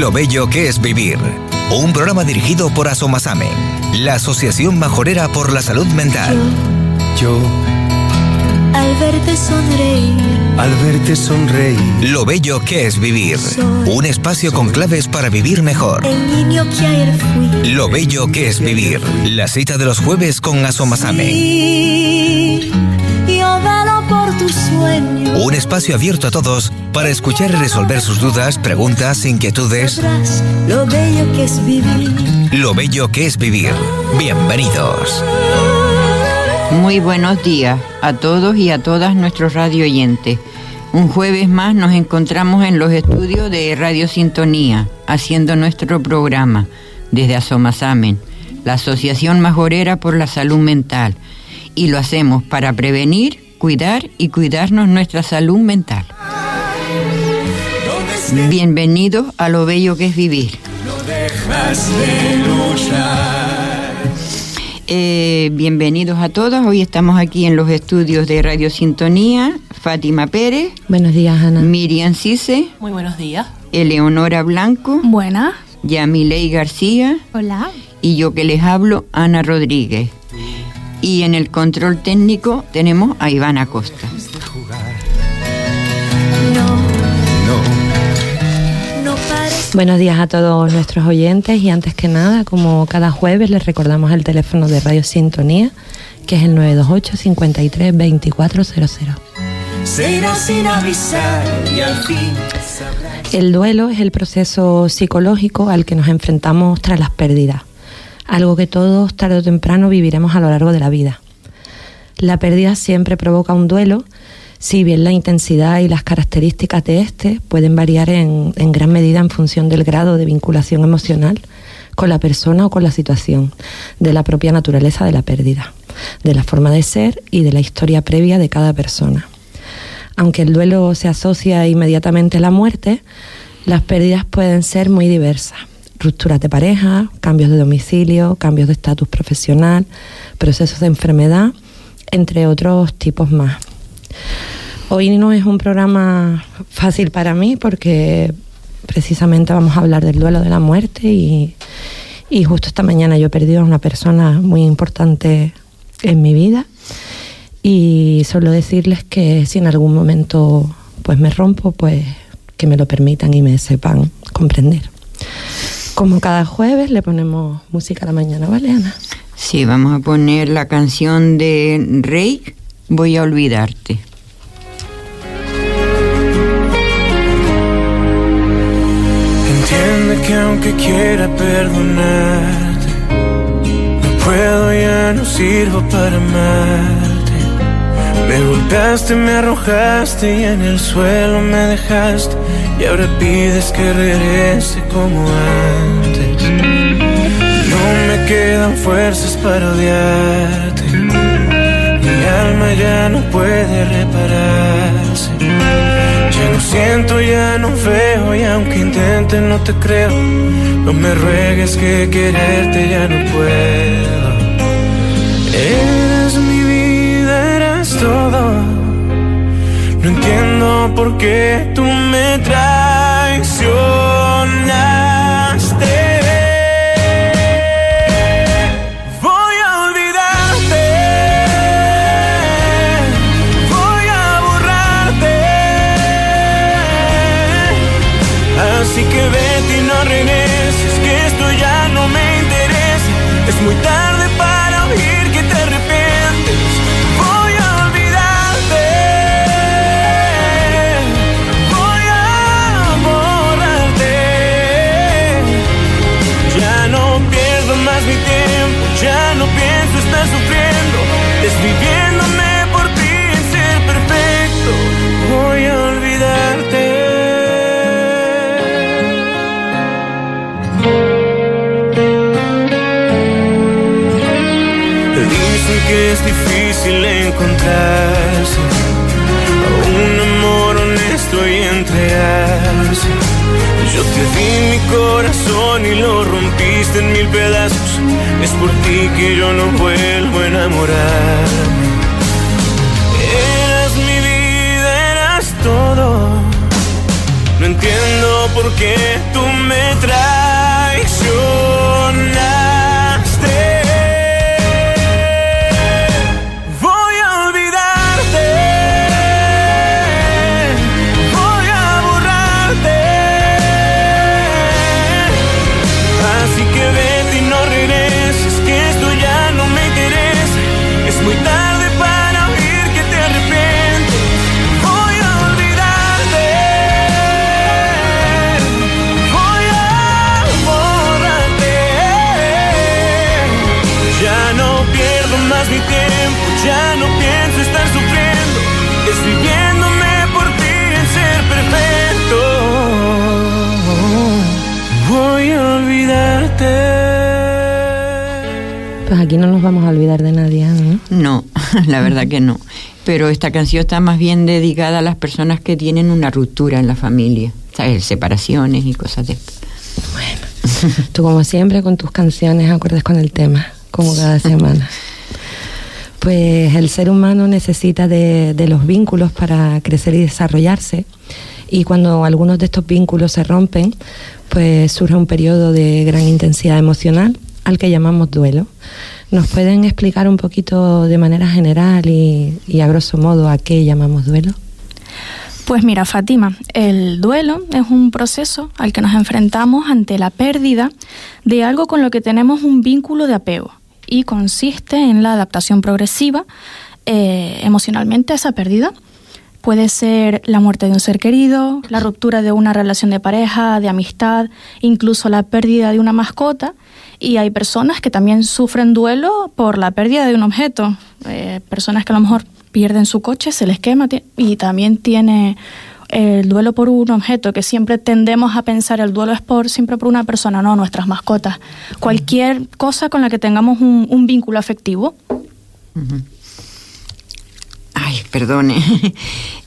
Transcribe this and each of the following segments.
Lo bello que es vivir. Un programa dirigido por Asomasame, la Asociación Majorera por la Salud Mental. Yo, al verte sonreír, al verte sonreír, Lo bello que es vivir. Un espacio con claves para vivir mejor. el niño que ayer fui. Lo bello que es vivir. La cita de los jueves con Asomasame. Yo. Un espacio abierto a todos para escuchar y resolver sus dudas, preguntas, inquietudes. Lo bello que es vivir. Lo bello que es vivir. Bienvenidos. Muy buenos días a todos y a todas nuestros radio oyentes. Un jueves más nos encontramos en los estudios de Radio Sintonía, haciendo nuestro programa desde Asomasamen, la Asociación Majorera por la Salud Mental. Y lo hacemos para prevenir, cuidar y cuidarnos nuestra salud mental. Bienvenidos a lo bello que es vivir. Eh, bienvenidos a todos. Hoy estamos aquí en los estudios de Radio Sintonía. Fátima Pérez, Buenos días, Ana. Miriam Cise, Muy buenos días. Eleonora Blanco, Buenas. Yamilei García Hola. y yo que les hablo, Ana Rodríguez. Y en el control técnico tenemos a Iván Acosta. Buenos días a todos nuestros oyentes y antes que nada, como cada jueves, les recordamos el teléfono de Radio Sintonía, que es el 928 53 2400. Se irá sin avisar y al fin. El duelo es el proceso psicológico al que nos enfrentamos tras las pérdidas, algo que todos tarde o temprano viviremos a lo largo de la vida. La pérdida siempre provoca un duelo, si bien la intensidad y las características de este pueden variar en, en gran medida en función del grado de vinculación emocional con la persona o con la situación, de la propia naturaleza de la pérdida, de la forma de ser y de la historia previa de cada persona. Aunque el duelo se asocia inmediatamente a la muerte, las pérdidas pueden ser muy diversas. Rupturas de pareja, cambios de domicilio, cambios de estatus profesional, procesos de enfermedad, entre otros tipos más. Hoy no es un programa fácil para mí porque precisamente vamos a hablar del duelo de la muerte y, y justo esta mañana yo he perdido a una persona muy importante en mi vida y solo decirles que si en algún momento pues me rompo, pues que me lo permitan y me sepan comprender. Como cada jueves le ponemos música a la mañana, ¿vale, Ana? Sí, vamos a poner la canción de Rey, Voy a olvidarte. Entiende que aunque quiera perdonarte, no puedo ya no sirvo para amarte. Me golpeaste, me arrojaste y en el suelo me dejaste. Y ahora pides que regrese como antes. No me quedan fuerzas para odiarte. Mi alma ya no puede repararse. Ya no siento, ya no veo y aunque intente no te creo. No me ruegues que quererte ya no puedo. Entiendo por qué tú me traicionaste. Encontrarse un amor honesto y entregarse. Yo te di mi corazón y lo rompiste en mil pedazos. Es por ti que yo no vuelvo a enamorarme. Eras mi vida, eras todo. No entiendo por qué tú me traicionaste. La verdad que no. Pero esta canción está más bien dedicada a las personas que tienen una ruptura en la familia, ¿sabes? Separaciones y cosas de esto. Tú como siempre con tus canciones acuerdas con el tema, como cada semana. Pues el ser humano necesita de, de los vínculos para crecer y desarrollarse. Y cuando algunos de estos vínculos se rompen, pues surge un periodo de gran intensidad emocional al que llamamos duelo. ¿Nos pueden explicar un poquito de manera general y, y a grosso modo a qué llamamos duelo? Pues mira, Fátima, el duelo es un proceso al que nos enfrentamos ante la pérdida de algo con lo que tenemos un vínculo de apego y consiste en la adaptación progresiva eh, emocionalmente a esa pérdida. Puede ser la muerte de un ser querido, la ruptura de una relación de pareja, de amistad, incluso la pérdida de una mascota. Y hay personas que también sufren duelo por la pérdida de un objeto. Eh, personas que a lo mejor pierden su coche, se les quema y también tiene el duelo por un objeto, que siempre tendemos a pensar el duelo es por siempre por una persona, no, nuestras mascotas. Cualquier cosa con la que tengamos un, vínculo afectivo. Ay, perdone.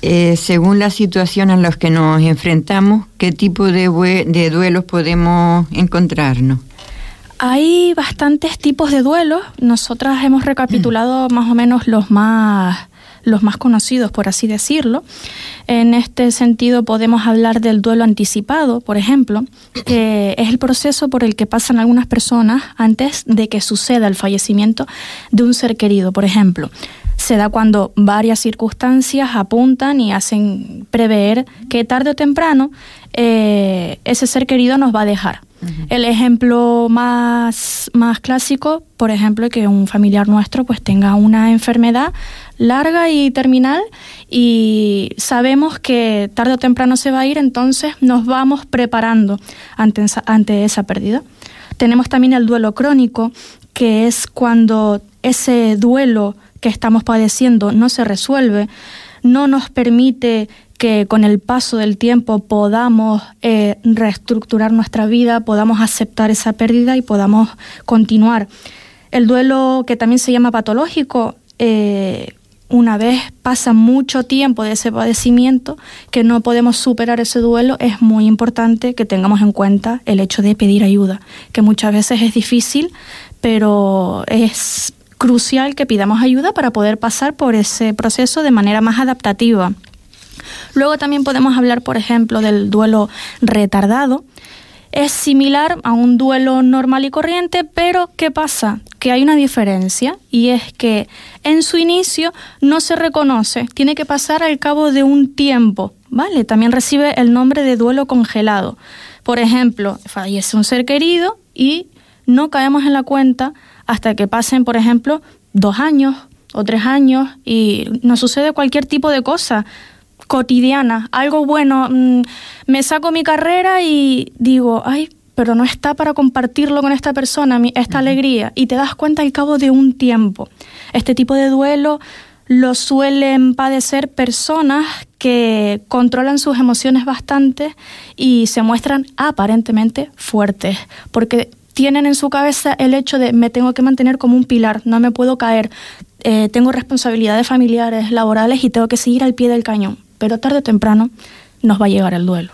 Eh, según la situación a la que nos enfrentamos, ¿qué tipo de, de duelos podemos encontrarnos? Hay bastantes tipos de duelos. Nosotras hemos recapitulado más o menos los más los más conocidos, por así decirlo. En este sentido podemos hablar del duelo anticipado, por ejemplo, que es el proceso por el que pasan algunas personas antes de que suceda el fallecimiento de un ser querido, por ejemplo. Se da cuando varias circunstancias apuntan y hacen prever que tarde o temprano eh, ese ser querido nos va a dejar. El ejemplo más, más clásico, por ejemplo, que un familiar nuestro pues tenga una enfermedad larga y terminal y sabemos que tarde o temprano se va a ir, entonces nos vamos preparando ante esa, ante esa pérdida. Tenemos también el duelo crónico, que es cuando ese duelo que estamos padeciendo no se resuelve, no nos permite que con el paso del tiempo podamos eh, reestructurar nuestra vida, podamos aceptar esa pérdida y podamos continuar. El duelo que también se llama patológico, eh, una vez pasa mucho tiempo de ese padecimiento que no podemos superar ese duelo, es muy importante que tengamos en cuenta el hecho de pedir ayuda, que muchas veces es difícil, pero es crucial que pidamos ayuda para poder pasar por ese proceso de manera más adaptativa. Luego también podemos hablar, por ejemplo, del duelo retardado. Es similar a un duelo normal y corriente, pero ¿qué pasa? Que hay una diferencia y es que en su inicio no se reconoce, tiene que pasar al cabo de un tiempo, ¿vale? También recibe el nombre de duelo congelado. Por ejemplo, fallece un ser querido y no caemos en la cuenta hasta que pasen, por ejemplo, dos años o tres años y nos sucede cualquier tipo de cosa cotidiana, algo bueno. mm, Me saco mi carrera y digo, ay, pero no está para compartirlo con esta persona, mi- esta alegría. Y te das cuenta al cabo de un tiempo. Este tipo de duelo lo suelen padecer personas que controlan sus emociones bastante y se muestran aparentemente fuertes, porque tienen en su cabeza el hecho de me tengo que mantener como un pilar, no me puedo caer, eh, tengo responsabilidades familiares, laborales y tengo que seguir al pie del cañón, pero tarde o temprano nos va a llegar el duelo.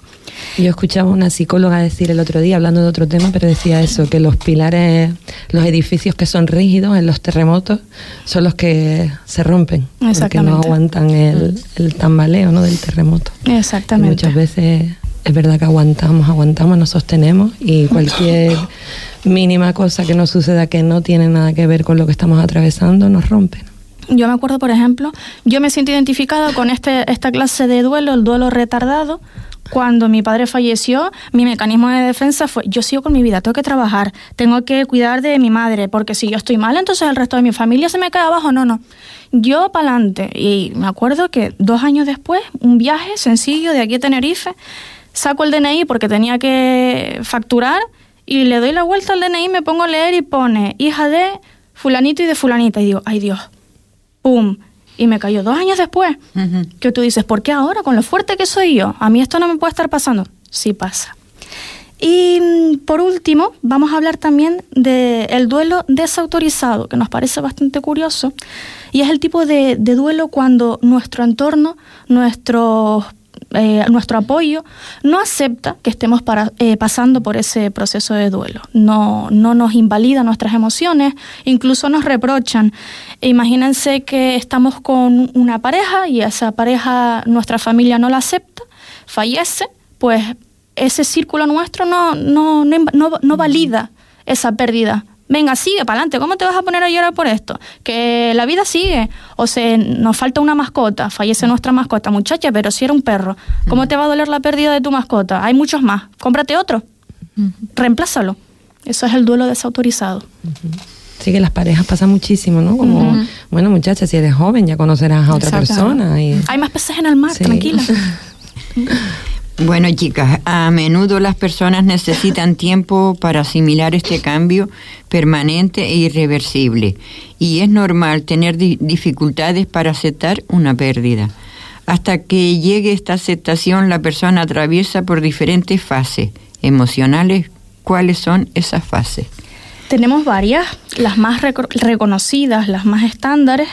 Yo escuchaba a una psicóloga decir el otro día, hablando de otro tema, pero decía eso, que los pilares, los edificios que son rígidos en los terremotos son los que se rompen, porque no aguantan el, el tambaleo ¿no? del terremoto. Y Exactamente. muchas veces es verdad que aguantamos, aguantamos, nos sostenemos y cualquier mínima cosa que nos suceda que no tiene nada que ver con lo que estamos atravesando nos rompe. Yo me acuerdo, por ejemplo, yo me siento identificada con este, esta clase de duelo, el duelo retardado, cuando mi padre falleció, mi mecanismo de defensa fue, yo sigo con mi vida, tengo que trabajar, tengo que cuidar de mi madre, porque si yo estoy mal, entonces el resto de mi familia se me cae abajo. No, no. Yo para adelante. Y me acuerdo que dos años después, un viaje sencillo de aquí a Tenerife, saco el DNI porque tenía que facturar y le doy la vuelta al DNI, me pongo a leer y pone hija de fulanito y de fulanita. Y digo, ay Dios, ¡pum! y me cayó dos años después. Que tú dices, ¿por qué ahora? Con lo fuerte que soy yo, a mí esto no me puede estar pasando. Sí pasa. Y mm, por último, vamos a hablar también del duelo desautorizado, que nos parece bastante curioso, y es el tipo de, de duelo cuando nuestro entorno, nuestros eh, nuestro apoyo, no acepta que estemos para, eh, pasando por ese proceso de duelo, no, no nos invalida nuestras emociones, incluso nos reprochan. Imagínense que estamos con una pareja y esa pareja, nuestra familia no la acepta, fallece, pues ese círculo nuestro no, no, no, no valida esa pérdida venga, sigue para adelante, ¿cómo te vas a poner a llorar por esto? Que la vida sigue, o sea, nos falta una mascota, fallece nuestra mascota, muchacha, pero si era un perro, ¿cómo te va a doler la pérdida de tu mascota? Hay muchos más, cómprate otro, reemplázalo. Eso es el duelo desautorizado. Sí, que las parejas pasan muchísimo, ¿no? Como, bueno, muchacha, si eres joven ya conocerás a otra persona. Y... Hay más peces en el mar, tranquila. Bueno, chicas, a menudo las personas necesitan tiempo para asimilar este cambio permanente e irreversible y es normal tener dificultades para aceptar una pérdida. Hasta que llegue esta aceptación, la persona atraviesa por diferentes fases emocionales. ¿Cuáles son esas fases? Tenemos varias, las más reconocidas, las más estándares,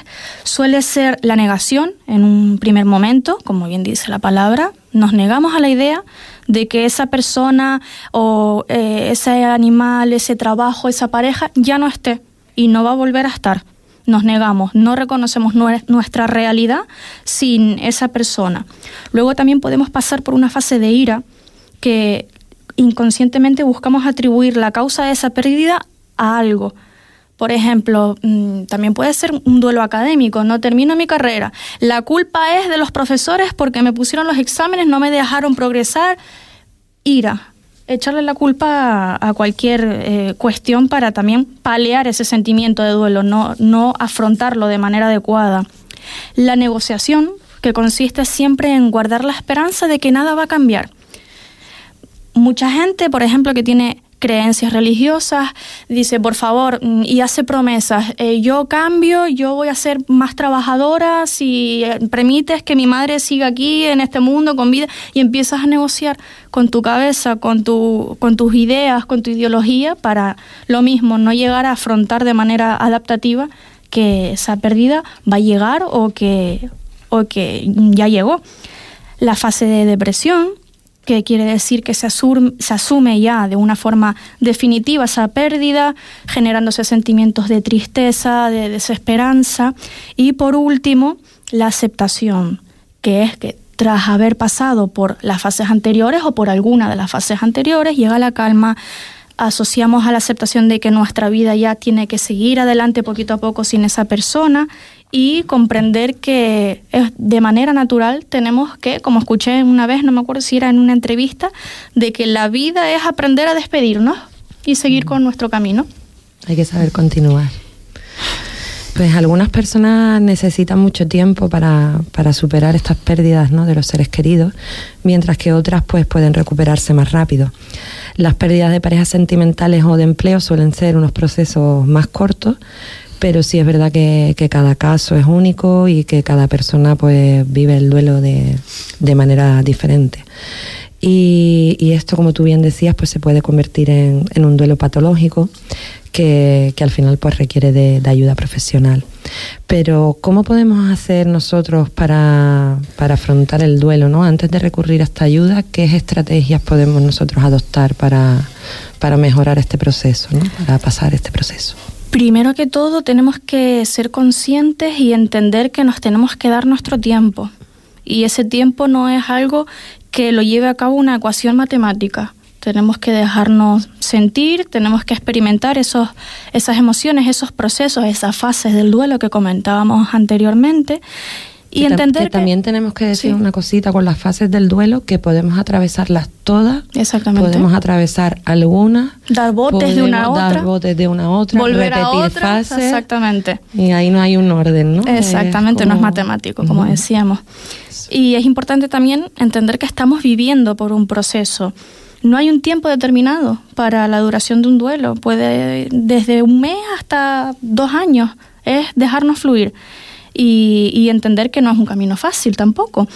suele ser la negación en un primer momento, como bien dice la palabra, nos negamos a la idea de que esa persona o eh, ese animal, ese trabajo, esa pareja ya no esté y no va a volver a estar. Nos negamos, no reconocemos nuestra realidad sin esa persona. Luego también podemos pasar por una fase de ira que inconscientemente buscamos atribuir la causa de esa pérdida a algo. Por ejemplo, mm, también puede ser un duelo académico, no termino mi carrera. La culpa es de los profesores porque me pusieron los exámenes, no me dejaron progresar. Ira, echarle la culpa a, cualquier eh, cuestión para también paliar ese sentimiento de duelo, no, no afrontarlo de manera adecuada. La negociación, que consiste siempre en guardar la esperanza de que nada va a cambiar. Mucha gente, por ejemplo, que tiene creencias religiosas, dice, por favor, mm, y hace promesas, eh, yo cambio, yo voy a ser más trabajadora si eh, permites que mi madre siga aquí en este mundo con vida y empiezas a negociar con tu cabeza, con, tu, con tus ideas, con tu ideología para lo mismo, no llegar a afrontar de manera adaptativa que esa pérdida va a llegar o que, o que ya llegó. La fase de depresión, que quiere decir que se, se, asume ya de una forma definitiva esa pérdida, generándose sentimientos de tristeza, de desesperanza. Y por último, la aceptación, que es que tras haber pasado por las fases anteriores o por alguna de las fases anteriores, llega la calma, asociamos a la aceptación de que nuestra vida ya tiene que seguir adelante poquito a poco sin esa persona y comprender que de manera natural tenemos que, como escuché una vez, no me acuerdo si era en una entrevista, de que la vida es aprender a despedirnos y seguir con nuestro camino. Hay que saber continuar. Pues algunas personas necesitan mucho tiempo para, para superar estas pérdidas ¿no? de los seres queridos, mientras que otras pues pueden recuperarse más rápido. Las pérdidas de parejas sentimentales o de empleo suelen ser unos procesos más cortos, pero sí es verdad que, cada caso es único y que cada persona pues vive el duelo de, de manera diferente. Y, esto, como tú bien decías, pues se puede convertir en, en un duelo patológico que, que, al final pues requiere de, de, ayuda profesional. Pero, ¿cómo podemos hacer nosotros para, para, afrontar el duelo? ¿no? Antes de recurrir a esta ayuda, ¿qué estrategias podemos nosotros adoptar para, para mejorar este proceso, ¿no? para pasar este proceso? Primero que todo tenemos que ser conscientes y entender que nos tenemos que dar nuestro tiempo. Y ese tiempo no es algo que lo lleve a cabo una ecuación matemática. Tenemos que dejarnos sentir, tenemos que experimentar esos, esas emociones, esos procesos, esas fases del duelo que comentábamos anteriormente y entender que, también tenemos que decir una cosita con las fases del duelo que podemos atravesarlas todas. Exactamente. Podemos atravesar algunas dar botes de una a otra. dar botes de una a otra volver repetir a otra, fases. exactamente. Y ahí no hay un orden no exactamente no es matemático como decíamos. Y es importante también entender que estamos viviendo por un proceso. No hay un tiempo determinado para la duración de un duelo. Puede desde un mes hasta dos años es dejarnos fluir y, entender que no es un camino fácil tampoco.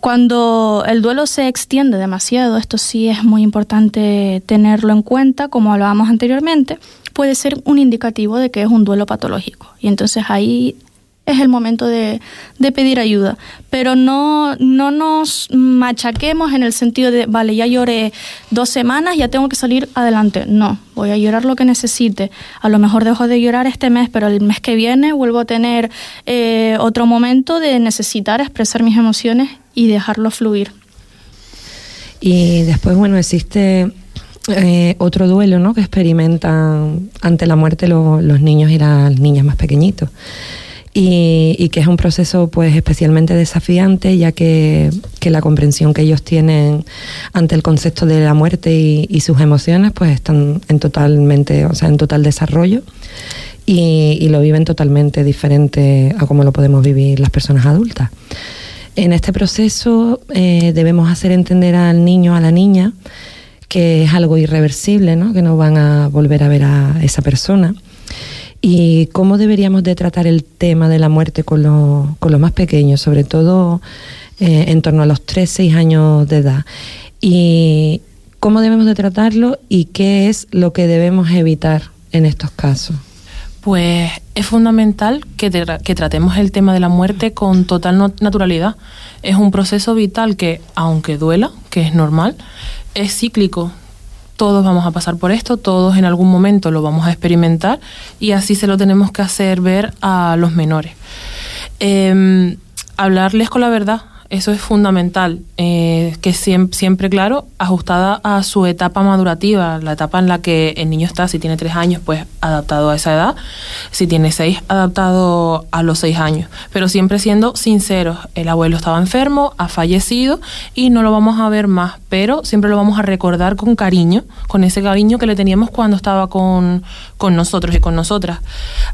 Cuando el duelo se extiende demasiado, esto sí es muy importante tenerlo en cuenta, como hablábamos anteriormente, puede ser un indicativo de que es un duelo patológico. Y entonces ahí es el momento de, pedir ayuda. Pero no, no nos machaquemos en el sentido de, vale, ya lloré dos semanas, ya tengo que salir adelante. No, voy a llorar lo que necesite. A lo mejor dejo de llorar este mes, pero el mes que viene vuelvo a tener eh, otro momento de necesitar expresar mis emociones y dejarlo fluir. Y después, bueno, existe eh, otro duelo ¿no? que experimentan ante la muerte los niños y las niñas más pequeñitos y, que es un proceso pues especialmente desafiante ya que, la comprensión que ellos tienen ante el concepto de la muerte y, sus emociones pues están en totalmente o sea en total desarrollo y, lo viven totalmente diferente a como lo podemos vivir las personas adultas en este proceso eh, debemos hacer entender al niño a la niña que es algo irreversible ¿no? que no van a volver a ver a esa persona ¿Y cómo deberíamos de tratar el tema de la muerte con, con los más pequeños, sobre todo eh, en torno a los 3, 6 años de edad? ¿Y cómo debemos de tratarlo y qué es lo que debemos evitar en estos casos? Pues es fundamental que, que, tratemos el tema de la muerte con total naturalidad. Es un proceso vital que, aunque duela, que es normal, es cíclico todos vamos a pasar por esto, todos en algún momento lo vamos a experimentar y así se lo tenemos que hacer ver a los menores. Em, hablarles con la verdad, eso es fundamental, eh, que siempre, siempre, claro, ajustada a su etapa madurativa, la etapa en la que el niño está, si tiene tres años, pues adaptado a esa edad, si tiene seis, adaptado a los seis años, pero siempre siendo sinceros, el abuelo estaba enfermo, ha fallecido y no lo vamos a ver más, pero siempre lo vamos a recordar con cariño, con ese cariño que le teníamos cuando estaba con, con nosotros y con nosotras.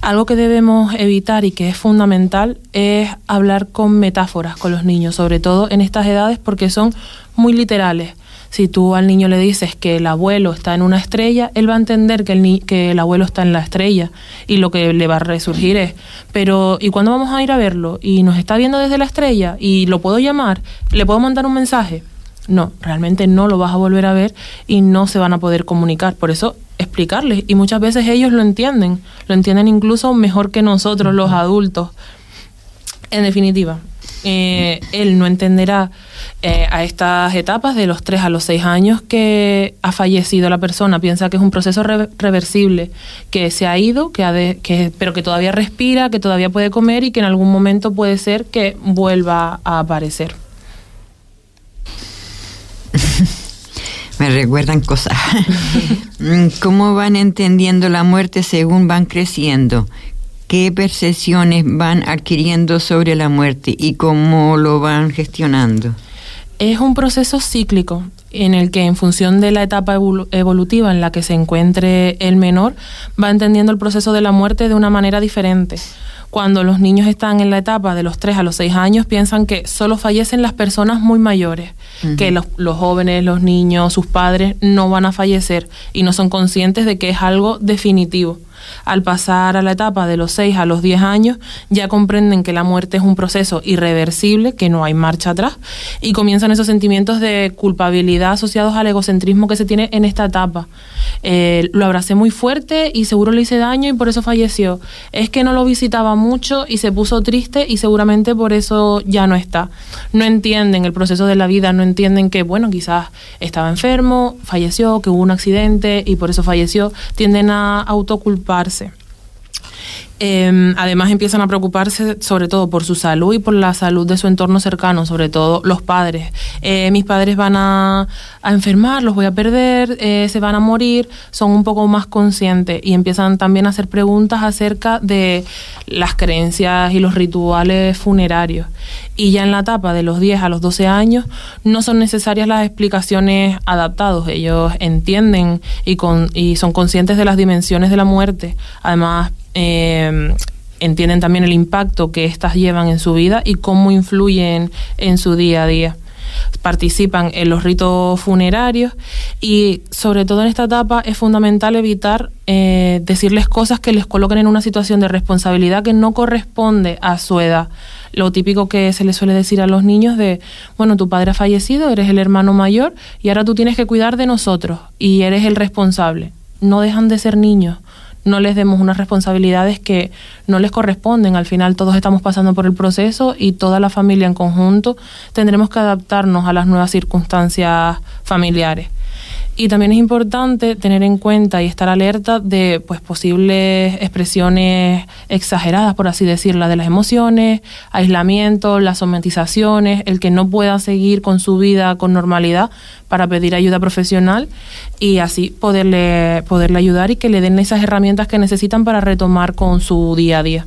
Algo que debemos evitar y que es fundamental es hablar con metáforas con los niños, sobre todo en estas edades porque son muy literales. Si tú al niño le dices que el abuelo está en una estrella, él va a entender que el, que el abuelo está en la estrella y lo que le va a resurgir es, pero ¿y cuándo vamos a ir a verlo? Y nos está viendo desde la estrella y lo puedo llamar, le puedo mandar un mensaje. No, realmente no lo vas a volver a ver y no se van a poder comunicar. Por eso explicarles y muchas veces ellos lo entienden, lo entienden incluso mejor que nosotros los adultos. En definitiva, eh, él no entenderá eh, a estas etapas de los 3 a los 6 años que ha fallecido la persona, piensa que es un proceso reversible, que se ha ido, que, que pero que todavía respira, que todavía puede comer y que en algún momento puede ser que vuelva a aparecer. Me recuerdan cosas. ¿Cómo van entendiendo la muerte según van creciendo? Qué percepciones van adquiriendo sobre la muerte y cómo lo van gestionando. Es un proceso cíclico en el que en función de la etapa evolutiva en la que se encuentre el menor, va entendiendo el proceso de la muerte de una manera diferente. Cuando los niños están en la etapa de los 3 a los 6 años, piensan que solo fallecen las personas muy mayores, que los, los jóvenes, los niños, sus padres no van a fallecer y no son conscientes de que es algo definitivo al pasar a la etapa de los 6 a los 10 años, ya comprenden que la muerte es un proceso irreversible, que no hay marcha atrás, y comienzan esos sentimientos de culpabilidad asociados al egocentrismo que se tiene en esta etapa. Eh, lo abracé muy fuerte y seguro le hice daño y por eso falleció. Es que no lo visitaba mucho y se puso triste y seguramente por eso ya no está. No entienden el proceso de la vida, no entienden que, bueno, quizás estaba enfermo, falleció, que hubo un accidente y por eso falleció. Tienden a autoculpar emancipar-se. Em, además empiezan a preocuparse sobre todo por su salud y por la salud de su entorno cercano, sobre todo los padres. Eh, mis padres van a, enfermar, los voy a perder, eh, se van a morir, son un poco más conscientes y empiezan también a hacer preguntas acerca de las creencias y los rituales funerarios. Y ya en la etapa de los 10 a los 12 años no son necesarias las explicaciones adaptadas, ellos entienden y, con, y son conscientes de las dimensiones de la muerte. Además, eh, entienden también el impacto que éstas llevan en su vida y cómo influyen en su día a día. Participan en los ritos funerarios y sobre todo en esta etapa es fundamental evitar eh, decirles cosas que les coloquen en una situación de responsabilidad que no corresponde a su edad. Lo típico que se les suele decir a los niños de, bueno, tu padre ha fallecido, eres el hermano mayor y ahora tú tienes que cuidar de nosotros y eres el responsable. No dejan de ser niños no les demos unas responsabilidades que no les corresponden. Al final todos estamos pasando por el proceso y toda la familia en conjunto tendremos que adaptarnos a las nuevas circunstancias familiares. Y también es importante tener en cuenta y estar alerta de pues posibles expresiones exageradas, por así decirlo, de las emociones, aislamiento, las somatizaciones, el que no pueda seguir con su vida con normalidad para pedir ayuda profesional y así poderle, poderle ayudar y que le den esas herramientas que necesitan para retomar con su día a día.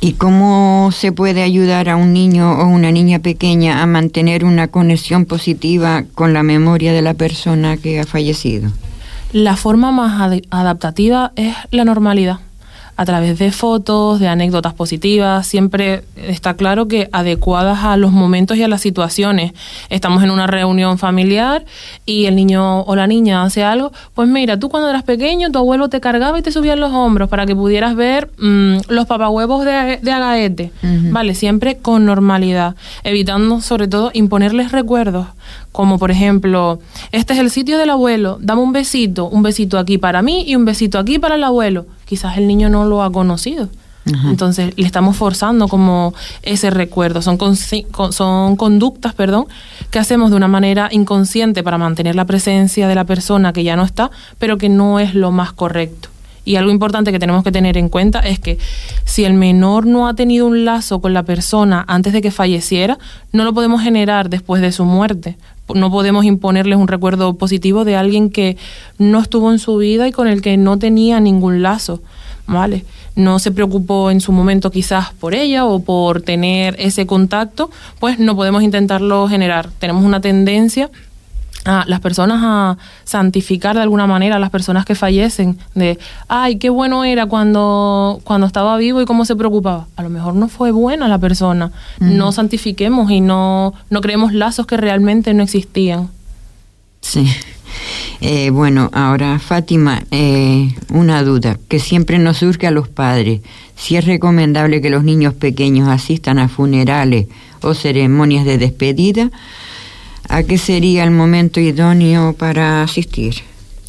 ¿Y cómo se puede ayudar a un niño o una niña pequeña a mantener una conexión positiva con la memoria de la persona que ha fallecido? La forma más adaptativa es la normalidad a través de fotos, de anécdotas positivas, siempre está claro que adecuadas a los momentos y a las situaciones. Estamos en una reunión familiar y el niño o la niña hace algo, pues mira, tú cuando eras pequeño tu abuelo te cargaba y te subía en los hombros para que pudieras ver mm, los papahuevos de, de agaete, ¿vale? Siempre con normalidad, evitando sobre todo imponerles recuerdos como por ejemplo, este es el sitio del abuelo, dame un besito, un besito aquí para mí y un besito aquí para el abuelo. Quizás el niño no lo ha conocido. Entonces le estamos forzando como ese recuerdo. Son, son conductas perdón, que hacemos de una manera inconsciente para mantener la presencia de la persona que ya no está, pero que no es lo más correcto. Y algo importante que tenemos que tener en cuenta es que si el menor no ha tenido un lazo con la persona antes de que falleciera, no lo podemos generar después de su muerte. No podemos imponerles un recuerdo positivo de alguien que no estuvo en su vida y con el que no tenía ningún lazo. ¿Vale? No se preocupó en su momento quizás por ella o por tener ese contacto, pues no podemos intentarlo generar. Tenemos una tendencia a las personas a santificar de alguna manera a las personas que fallecen, de, ay, qué bueno era cuando, cuando estaba vivo y cómo se preocupaba. A lo mejor no fue buena la persona. No santifiquemos y no, no creemos lazos que realmente no existían. Sí. Eh, bueno, ahora Fátima, eh, una duda que siempre nos surge a los padres. Si es recomendable que los niños pequeños asistan a funerales o ceremonias de despedida, ¿A qué sería el momento idóneo para asistir?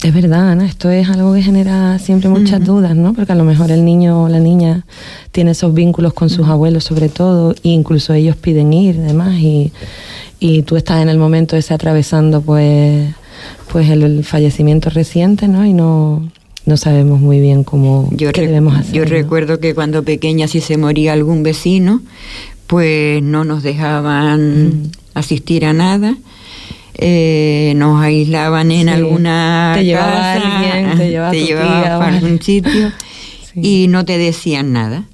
Es verdad, Ana, esto es algo que genera siempre muchas dudas, ¿no? Porque a lo mejor el niño o la niña tiene esos vínculos con sus abuelos sobre todo, e incluso ellos piden ir demás, y, y tú estás en el momento ese atravesando pues, pues el, fallecimiento reciente, ¿no? Y no, no sabemos muy bien cómo yo qué debemos hacer. Yo recuerdo que cuando pequeña si se moría algún vecino, pues no nos dejaban asistir a nada. Eh, nos aislaban en alguna te llevaba alguien, te llevaba, a algún sitio y no te decían nada.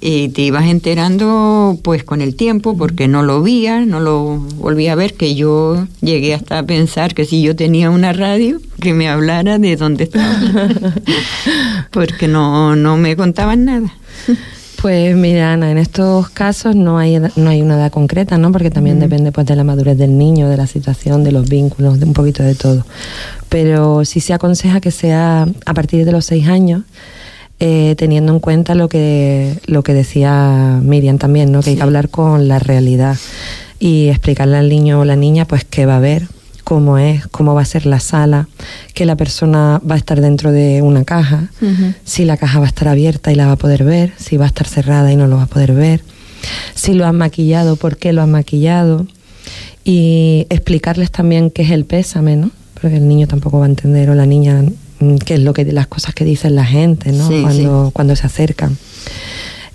Y te ibas enterando pues con el tiempo porque no lo veía, no lo volví a ver, que yo llegué hasta a pensar que si yo tenía una radio que me hablara de dónde estaba, porque no, no me contaban nada. Pues mira, Ana, en estos casos no hay, no hay una edad concreta, ¿no? Porque también depende pues de la madurez del niño, de la situación, de los vínculos, de un poquito de todo. Pero sí se aconseja que sea a partir de los seis años, eh, teniendo en cuenta lo que, lo que decía Miriam también, ¿no? Que hay que hablar con la realidad y explicarle al niño o la niña pues qué va a ver, cómo es, cómo va a ser la sala, que la persona va a estar dentro de una caja, si la caja va a estar abierta y la va a poder ver, si va a estar cerrada y no lo va a poder ver, si lo han maquillado, por qué lo han maquillado y explicarles también qué es el pésame, ¿no? Porque el niño tampoco va a entender o la niña mm, qué es lo que las cosas que dicen la gente, ¿no? cuando, cuando se acercan.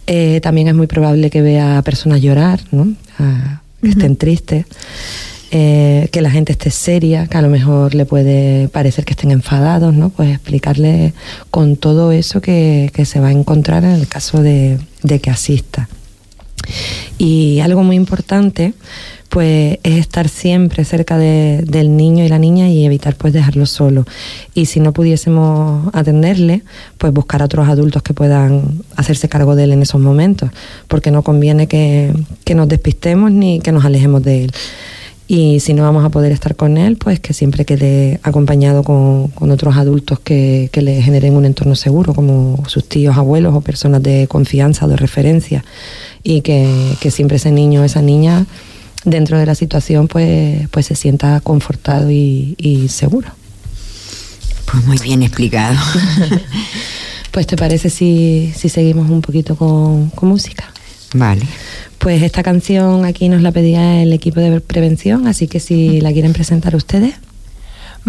Eh, también es muy probable que vea a personas llorar, ¿no? que estén tristes. Eh, que la gente esté seria, que a lo mejor le puede parecer que estén enfadados, ¿no? Pues explicarle con todo eso que, se va a encontrar en el caso de, que asista. Y algo muy importante, pues es estar siempre cerca del niño y la niña y evitar pues dejarlo solo. Y si no pudiésemos atenderle, pues buscar a otros adultos que puedan hacerse cargo de él en esos momentos, porque no conviene que, que nos despistemos ni que nos alejemos de él y si no vamos a poder estar con él, pues que siempre quede acompañado con, otros adultos que, le generen un entorno seguro, como sus tíos, abuelos o personas de confianza o de referencia, y que, siempre ese niño o esa niña dentro de la situación pues, pues se sienta confortado y, seguro. Pues muy bien explicado. pues te parece si, si seguimos un poquito con, con música. Vale. Pues esta canción aquí nos la pedía el equipo de prevención, así que si la quieren presentar ustedes.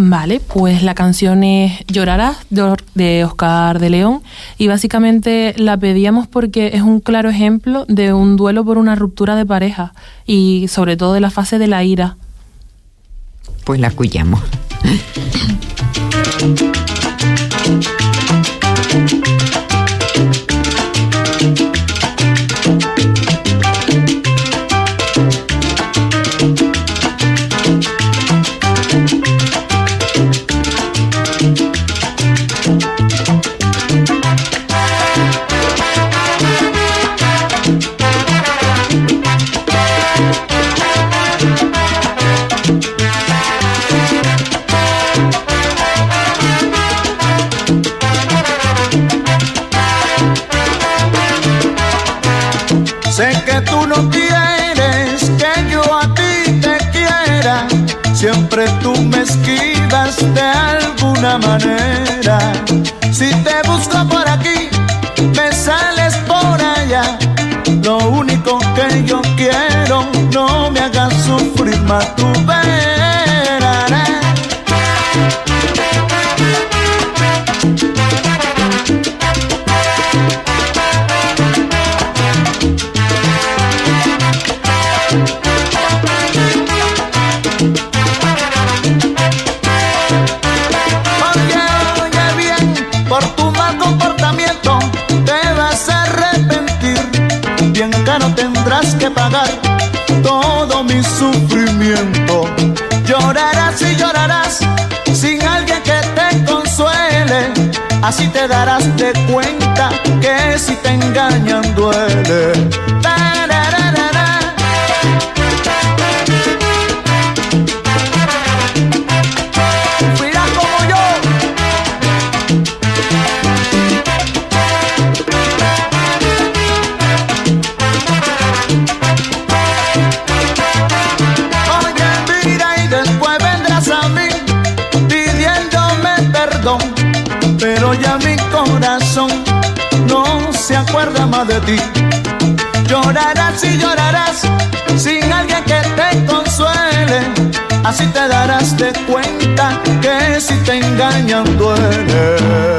Vale, pues la canción es Llorarás de Oscar de León y básicamente la pedíamos porque es un claro ejemplo de un duelo por una ruptura de pareja y sobre todo de la fase de la ira. Pues la escuchamos. de alguna manera. Si te busco por aquí, me sales por allá. Lo único que yo quiero, no me hagas sufrir más tu vez. Así te darás de cuenta Así te darás de cuenta que si te engañan duele.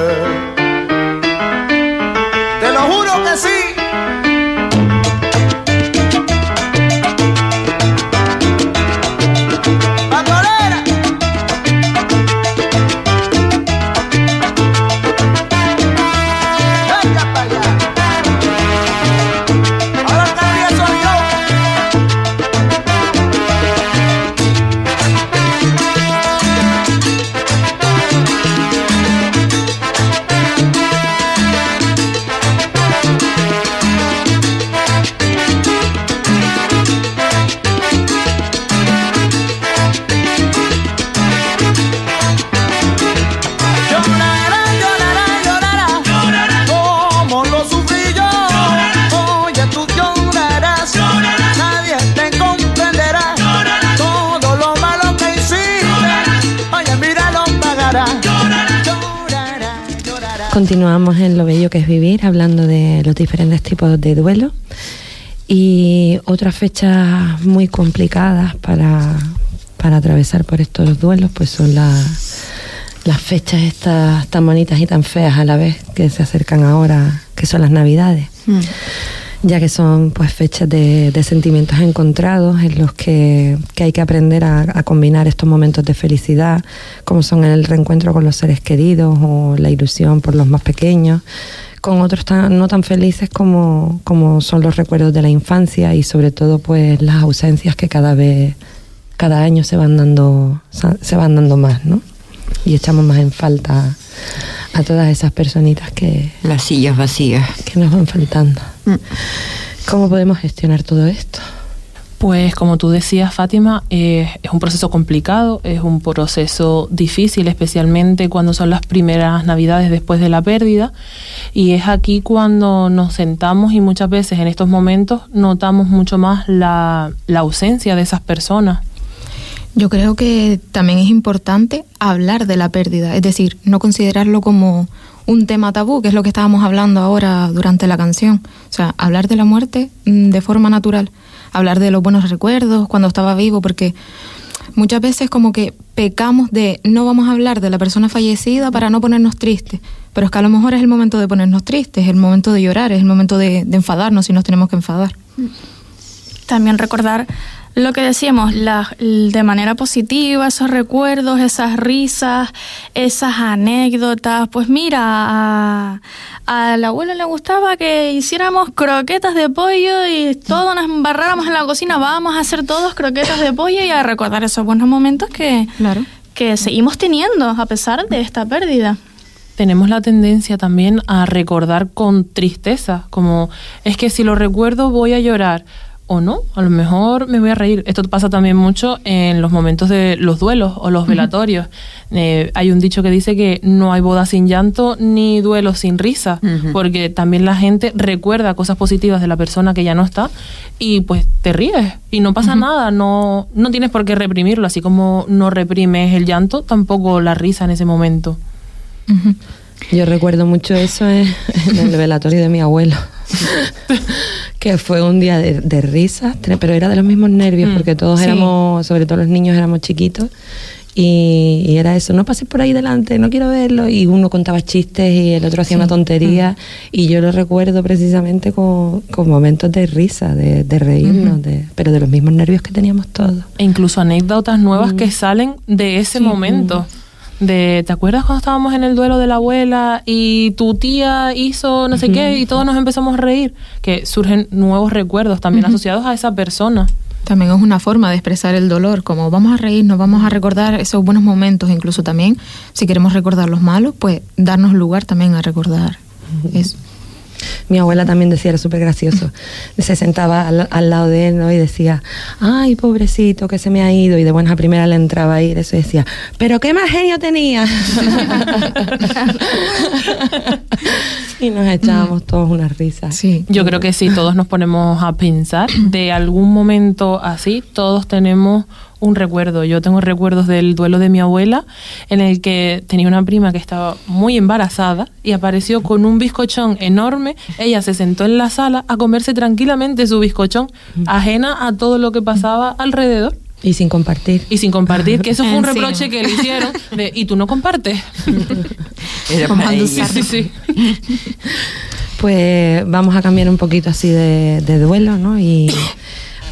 Continuamos en lo bello que es vivir, hablando de los diferentes tipos de duelo. Y otras fechas muy complicadas para, atravesar por estos duelos, pues son las las fechas estas tan bonitas y tan feas a la vez que se acercan ahora, que son las Navidades. Mm. Ya que son pues fechas de, sentimientos encontrados en los que, hay que aprender a, combinar estos momentos de felicidad, como son el reencuentro con los seres queridos o la ilusión por los más pequeños, con otros no tan felices como, como son los recuerdos de la infancia y sobre todo pues las ausencias que cada vez, cada año se van dando, se van dando más, ¿no? Y echamos más en falta a todas esas personitas que... Las sillas vacías. Que nos van faltando. Mm. ¿Cómo podemos gestionar todo esto? Pues como tú decías, Fátima, eh, es un proceso complicado, es un proceso difícil, especialmente cuando son las primeras navidades después de la pérdida. Y es aquí cuando nos sentamos y muchas veces en estos momentos notamos mucho más la, la ausencia de esas personas. Yo creo que también es importante hablar de la pérdida, es decir, no considerarlo como un tema tabú, que es lo que estábamos hablando ahora durante la canción. O sea, hablar de la muerte mm, de forma natural, hablar de los buenos recuerdos cuando estaba vivo, porque muchas veces como que pecamos de no vamos a hablar de la persona fallecida para no ponernos tristes, pero es que a lo mejor es el momento de ponernos tristes, es el momento de llorar, es el momento de, de enfadarnos si nos tenemos que enfadar. También recordar lo que decíamos, la, de manera positiva, esos recuerdos, esas risas, esas anécdotas. Pues mira, a, a la abuela le gustaba que hiciéramos croquetas de pollo y todos nos embarráramos en la cocina. Vamos a hacer todos croquetas de pollo y a recordar esos buenos momentos que, claro. que seguimos teniendo a pesar de esta pérdida tenemos la tendencia también a recordar con tristeza, como es que si lo recuerdo voy a llorar o no, a lo mejor me voy a reír. Esto pasa también mucho en los momentos de los duelos o los velatorios. Eh, hay un dicho que dice que no hay boda sin llanto ni duelo sin risa, porque también la gente recuerda cosas positivas de la persona que ya no está y pues te ríes y no pasa nada, no, no tienes por qué reprimirlo, así como no reprimes el llanto, tampoco la risa en ese momento. Yo recuerdo mucho eso en el velatorio de mi abuelo. que fue un día de, de risas, pero era de los mismos nervios, mm, porque todos éramos, sobre todo los niños, éramos chiquitos. Y, era eso, no pases por ahí delante, no quiero verlo. Y uno contaba chistes y el otro hacía una tontería. Mm. Y yo lo recuerdo precisamente con, momentos de risa, de, reírnos, de, pero de los mismos nervios que teníamos todos. E incluso anécdotas nuevas que mm. salen de ese momento de, ¿te acuerdas cuando estábamos en el duelo de la abuela y tu tía hizo no sé qué y todos nos empezamos a reír? Que surgen nuevos recuerdos también asociados a esa persona. También es una forma de expresar el dolor, como vamos a reírnos, vamos a recordar esos buenos momentos, incluso también, si queremos recordar los malos, pues darnos lugar también a recordar eso. Mi abuela también decía, era súper gracioso. Se sentaba al, lado de él ¿no? y decía, ay, pobrecito, que se me ha ido. Y de buenas a primera le entraba ahí y eso decía, pero qué más genio tenía. y nos echábamos todos unas risas. Sí, yo creo que sí, todos nos ponemos a pensar de algún momento así, todos tenemos un recuerdo. Yo tengo recuerdos del duelo de mi abuela en el que tenía una prima que estaba muy embarazada y apareció con un bizcochón enorme. Ella se sentó en la sala a comerse tranquilamente su bizcochón, ajena a todo lo que pasaba alrededor. Y sin compartir. Y sin compartir, que eso fue un reproche que le hicieron de, ¿y tú no compartes? sí, sí, Pues vamos a cambiar un poquito así de, de duelo, ¿no? Y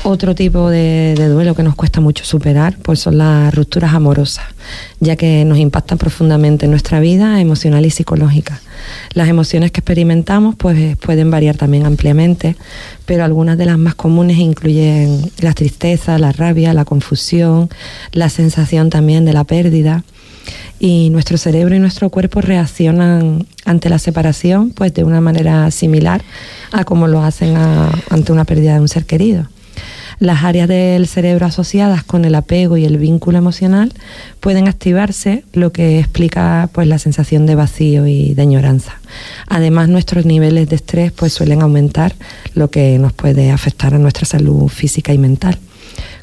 otro tipo de, duelo que nos cuesta mucho superar pues son las rupturas amorosas, ya que nos impactan profundamente en nuestra vida emocional y psicológica. Las emociones que experimentamos pues pueden variar también ampliamente, pero algunas de las más comunes incluyen la tristeza, la rabia, la confusión, la sensación también de la pérdida y nuestro cerebro y nuestro cuerpo reaccionan ante la separación pues de una manera similar a como lo hacen ante una pérdida de un ser querido. Las áreas del cerebro asociadas con el apego y el vínculo emocional pueden activarse, lo que explica pues la sensación de vacío y de añoranza. Además, nuestros niveles de estrés pues suelen aumentar, lo que nos puede afectar a nuestra salud física y mental.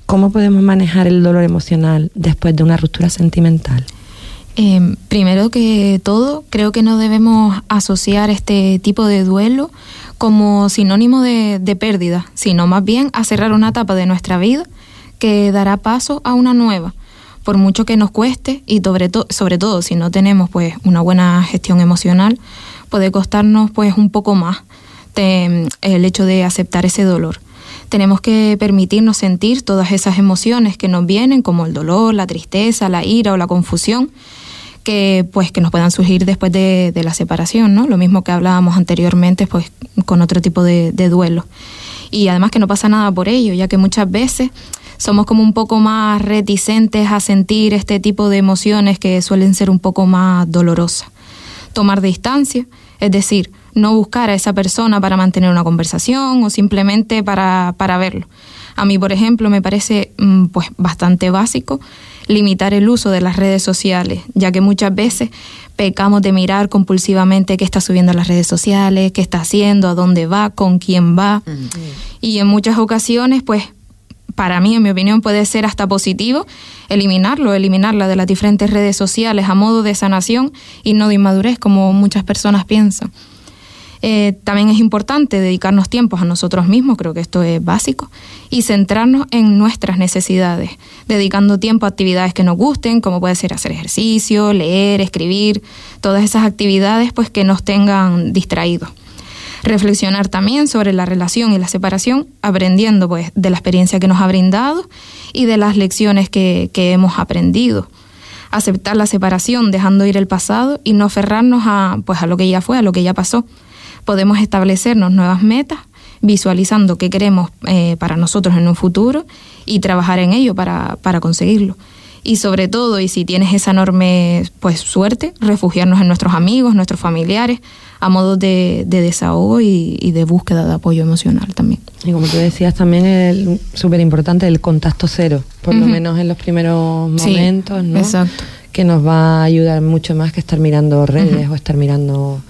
¿Cómo podemos manejar el dolor emocional después de una ruptura sentimental? Eh, primero que todo, creo que no debemos asociar este tipo de duelo como sinónimo de, pérdida, sino más bien a cerrar una etapa de nuestra vida que dará paso a una nueva. por mucho que nos cueste y sobre, sobre todo si no tenemos pues una buena gestión emocional, puede costarnos pues un poco más el hecho de aceptar ese dolor. Tenemos que permitirnos sentir todas esas emociones que nos vienen, como el dolor, la tristeza, la ira o la confusión, que pues que nos puedan surgir después de, la separación, ¿no? Lo mismo que hablábamos anteriormente, pues con otro tipo de, de duelo. Y además que no pasa nada por ello, ya que muchas veces somos como un poco más reticentes a sentir este tipo de emociones que suelen ser un poco más dolorosas. Tomar distancia, es decir, no buscar a esa persona para mantener una conversación o simplemente para, para verlo. A mí, por ejemplo, me parece mm, pues bastante básico limitar el uso de las redes sociales, ya que muchas veces pecamos de mirar compulsivamente qué está subiendo a las redes sociales, qué está haciendo, a dónde va, con quién va. Y en muchas ocasiones, pues, para mí, en mi opinión, puede ser hasta positivo eliminarlo, eliminarla de las diferentes redes sociales a modo de sanación y no de inmadurez, como muchas personas piensan. Eh, también es importante dedicarnos tiempos a nosotros mismos, creo que esto es básico, y centrarnos en nuestras necesidades, dedicando tiempo a actividades que nos gusten, como puede ser hacer ejercicio, leer, escribir, todas esas actividades pues que nos tengan distraídos. Reflexionar también sobre la relación y la separación, aprendiendo pues de la experiencia que nos ha brindado y de las lecciones que, que hemos aprendido aceptar la separación, dejando ir el pasado y no aferrarnos a, pues, a lo que ya fue, a lo que ya pasó, podemos establecernos nuevas metas, visualizando qué queremos eh, para nosotros en un futuro y trabajar en ello para, para conseguirlo y sobre todo, y si tienes esa enorme pues suerte, refugiarnos en nuestros amigos, nuestros familiares, a modo de, desahogo y, de búsqueda de apoyo emocional también. Y como tú decías, también es súper importante el contacto cero, por lo menos en los primeros momentos, ¿no? Exacto que nos va a ayudar mucho más que estar mirando redes o estar mirando,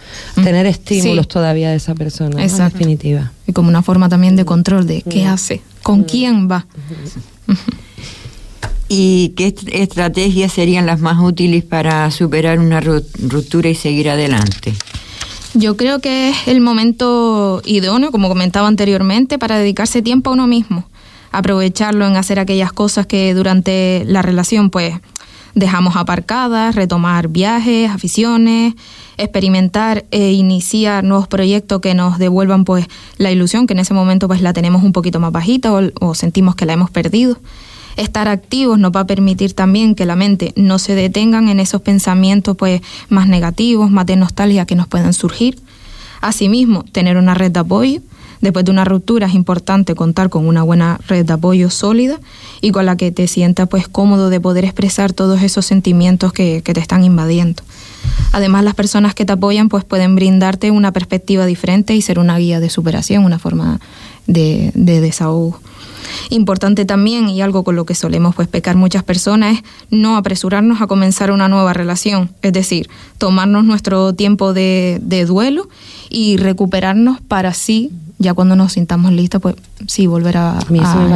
tener estímulos todavía de esa persona, en definitiva. Y como una forma también de control de qué hace, con quién va. ¿Y qué estrategias serían las más útiles para superar una ruptura y seguir adelante? Yo creo que es el momento idóneo, como comentaba anteriormente, para dedicarse tiempo a uno mismo, aprovecharlo en hacer aquellas cosas que durante la relación pues dejamos aparcadas, retomar viajes, aficiones, experimentar e iniciar nuevos proyectos que nos devuelvan pues la ilusión que en ese momento pues la tenemos un poquito más bajita o, sentimos que la hemos perdido. Estar activos nos va a permitir también que la mente no se detengan en esos pensamientos pues más negativos, más de nostalgia que nos puedan surgir. Asimismo, tener una red de apoyo Después de una ruptura es importante contar con una buena red de apoyo sólida y con la que te sientas pues cómodo de poder expresar todos esos sentimientos que, te están invadiendo. Además, las personas que te apoyan pues pueden brindarte una perspectiva diferente y ser una guía de superación, una forma de, de desahogo. Importante también, y algo con lo que solemos pues pecar muchas personas, es no apresurarnos a comenzar una nueva relación. Es decir, tomarnos nuestro tiempo de, de duelo y recuperarnos para así ya cuando nos sintamos listos, pues sí, volver a,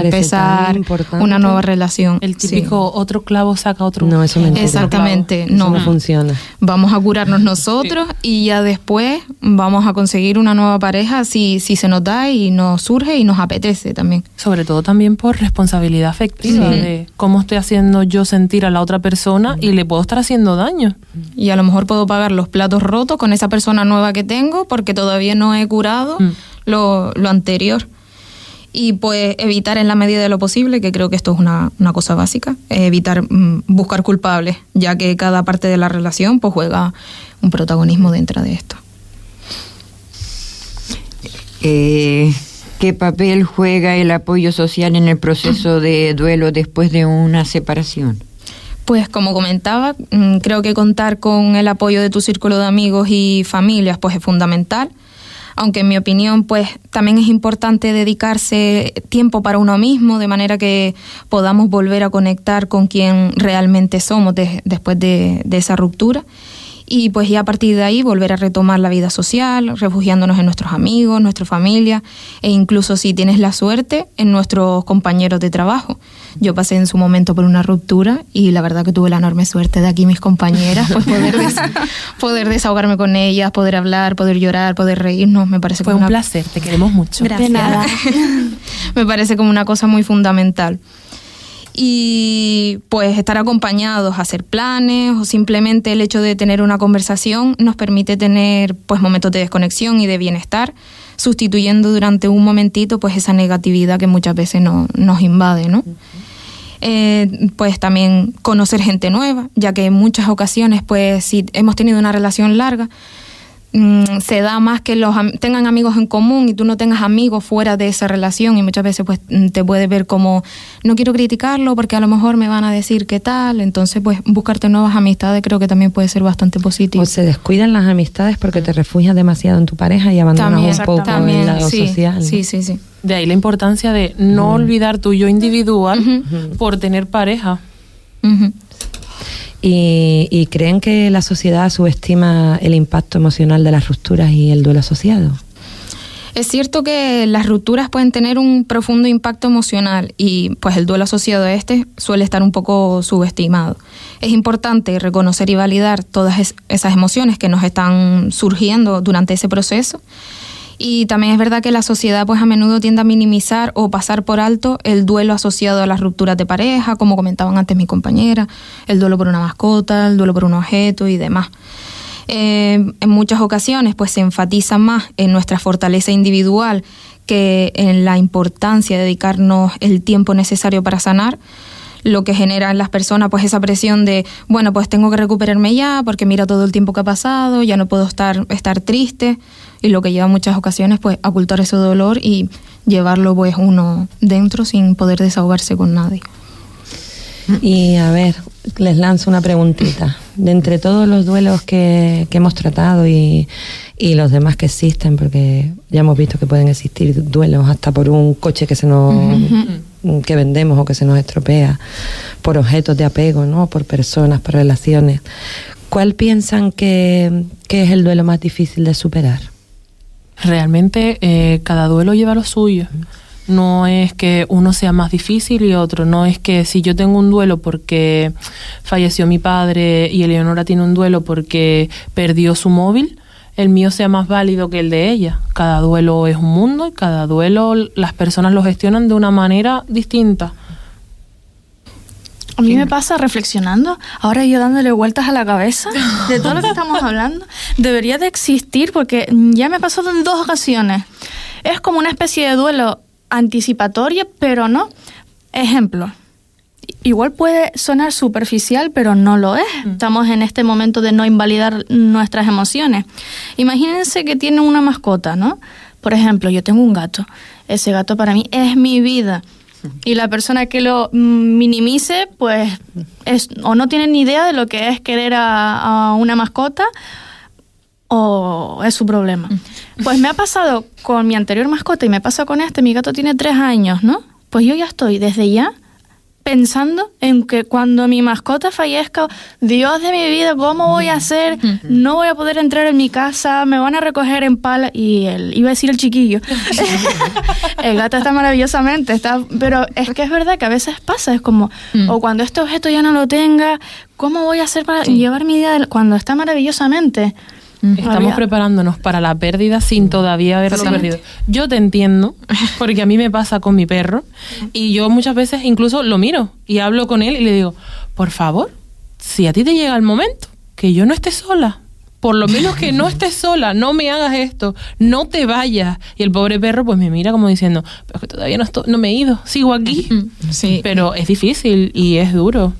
empezar una nueva relación. El típico otro clavo saca otro. No, eso mentira. Exactamente, no. no funciona. Vamos a curarnos nosotros y ya después vamos a conseguir una nueva pareja si, si se nos da y nos surge y nos apetece también. Sobre todo también por responsabilidad afectiva de cómo estoy haciendo yo sentir a la otra persona y le puedo estar haciendo daño. Y a lo mejor puedo pagar los platos rotos con esa persona nueva que tengo porque todavía no he curado. Mm lo, lo anterior y pues evitar en la medida de lo posible, que creo que esto es una, una cosa básica, evitar mm, buscar culpables, ya que cada parte de la relación pues juega un protagonismo dentro de esto. Eh, ¿Qué papel juega el apoyo social en el proceso de duelo después de una separación? Pues como comentaba, mm, creo que contar con el apoyo de tu círculo de amigos y familias pues es fundamental aunque en mi opinión pues también es importante dedicarse tiempo para uno mismo de manera que podamos volver a conectar con quien realmente somos después de, de esa ruptura y pues ya a partir de ahí volver a retomar la vida social, refugiándonos en nuestros amigos, nuestra familia e incluso si tienes la suerte en nuestros compañeros de trabajo. Yo pasé en su momento por una ruptura y la verdad que tuve la enorme suerte de aquí mis compañeras, pues poder, poder desahogarme con ellas, poder hablar, poder llorar, poder reírnos, me parece Fue un placer, te queremos mucho. Gracias. me parece como una cosa muy fundamental. Y pues estar acompañados, hacer planes o simplemente el hecho de tener una conversación nos permite tener pues momentos de desconexión y de bienestar, sustituyendo durante un momentito pues esa negatividad que muchas veces no, nos invade, ¿no? Eh, pues también conocer gente nueva, ya que en muchas ocasiones pues si hemos tenido una relación larga, Mm, se da más que los tengan amigos en común y tú no tengas amigos fuera de esa relación y muchas veces pues mm, te puede ver como no quiero criticarlo porque a lo mejor me van a decir qué tal entonces pues buscarte nuevas amistades creo que también puede ser bastante positivo. O se descuidan las amistades porque te refugias demasiado en tu pareja y abandonas un poco el lado social sí sí sí. De ahí la importancia de no olvidar tu yo individual por tener pareja y, creen que la sociedad subestima el impacto emocional de las rupturas y el duelo asociado. Es cierto que las rupturas pueden tener un profundo impacto emocional y pues el duelo asociado a este suele estar un poco subestimado. Es importante reconocer y validar todas esas emociones que nos están surgiendo durante ese proceso y también es verdad que la sociedad pues a menudo tiende a minimizar o pasar por alto el duelo asociado a las rupturas de pareja, como comentaban antes mi compañera, el duelo por una mascota, el duelo por un objeto y demás. Eh, en muchas ocasiones pues se enfatiza más en nuestra fortaleza individual que en la importancia de dedicarnos el tiempo necesario para sanar lo que genera en las personas pues esa presión de, bueno, pues tengo que recuperarme ya porque mira todo el tiempo que ha pasado, ya no puedo estar, estar triste y lo que lleva muchas ocasiones pues a ocultar ese dolor y llevarlo pues uno dentro sin poder desahogarse con nadie. Y a ver, les lanzo una preguntita. De entre todos los duelos que, que hemos tratado y, y, los demás que existen, porque ya hemos visto que pueden existir duelos hasta por un coche que se nos que vendemos o que se nos estropea, por objetos de apego, ¿no? por personas, por relaciones. ¿Cuál piensan que, que es el duelo más difícil de superar? Realmente eh, cada duelo lleva lo suyo. No es que uno sea más difícil y otro. No es que si yo tengo un duelo porque falleció mi padre y Eleonora tiene un duelo porque perdió su móvil, el mío sea más válido que el de ella. Cada duelo es un mundo y cada duelo las personas lo gestionan de una manera distinta. A mí me pasa reflexionando, ahora yo dándole vueltas a la cabeza de todo lo que estamos hablando. Debería de existir porque ya me ha pasado en dos ocasiones. Es como una especie de duelo anticipatorio, pero no. Ejemplo, igual puede sonar superficial, pero no lo es. Mm. Estamos en este momento de no invalidar nuestras emociones. Imagínense que tienen una mascota, ¿no? Por ejemplo, yo tengo un gato. Ese gato para mí es mi vida y la persona que lo minimice, pues, es, o no tiene ni idea de lo que es querer a, una mascota, o es su problema. Mm. Pues me ha pasado con mi anterior mascota y me pasa con este, mi gato tiene tres años, ¿no? Pues yo ya estoy desde ya pensando en que cuando mi mascota fallezca, Dios de mi vida, ¿cómo voy a hacer? No voy a poder entrar en mi casa, me van a recoger en pala. Y él, iba a decir el chiquillo. el gato está maravillosamente, está, pero es que es verdad que a veces pasa, es como, mm. o cuando este objeto ya no lo tenga, ¿cómo voy a hacer para llevar mi vida cuando está maravillosamente? Estamos preparándonos para la pérdida sin todavía haberlo perdido. Yo te entiendo, porque a mí me pasa con mi perro y yo muchas veces incluso lo miro y hablo con él y le digo, por favor, si a ti te llega el momento, que yo no esté sola, por lo menos que no estés sola, no me hagas esto, no te vayas. Y el pobre perro pues me mira como diciendo, pero que todavía no, no me he ido, sigo aquí. Sí. Pero es difícil y es duro.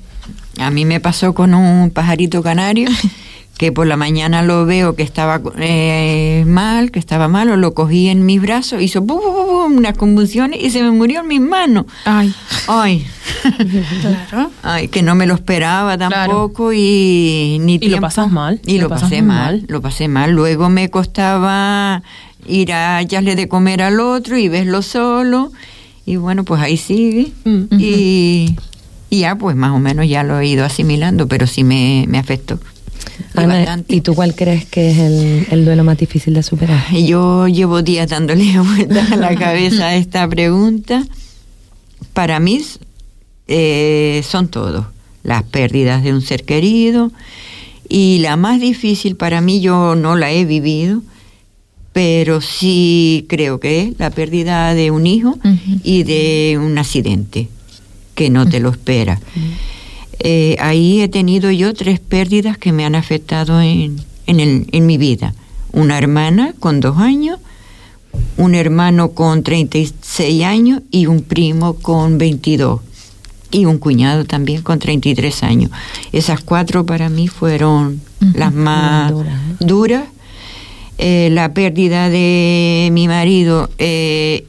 A mí me pasó con un pajarito canario que por la mañana lo veo que estaba eh, mal, que estaba malo, lo cogí en mis brazos, hizo unas convulsiones y se me murió en mis manos. Ay. Ay. claro. Ay, que no me lo esperaba tampoco y ni Y lo pasas mal. Y lo, pasé mal, lo pasé mal. Luego me costaba ir a echarle de comer al otro y verlo solo. Y bueno, pues ahí sigue. Mm. y, ya, pues más o menos ya lo he ido asimilando, pero sí me, me afectó. ¿Y tú cuál crees que es el, duelo más difícil de superar? Yo llevo días dándole vueltas a la cabeza a esta pregunta. Para mí eh, son todos, las pérdidas de un ser querido y la más difícil para mí yo no la he vivido, pero sí creo que es la pérdida de un hijo y de un accidente que no te lo esperas. Eh, ahí he tenido yo tres pérdidas que me han afectado en, en, el, en mi vida. Una hermana con dos años, un hermano con 36 años y un primo con 22 y un cuñado también con 33 años. Esas cuatro para mí fueron las más duras. Eh, la pérdida de mi marido eh,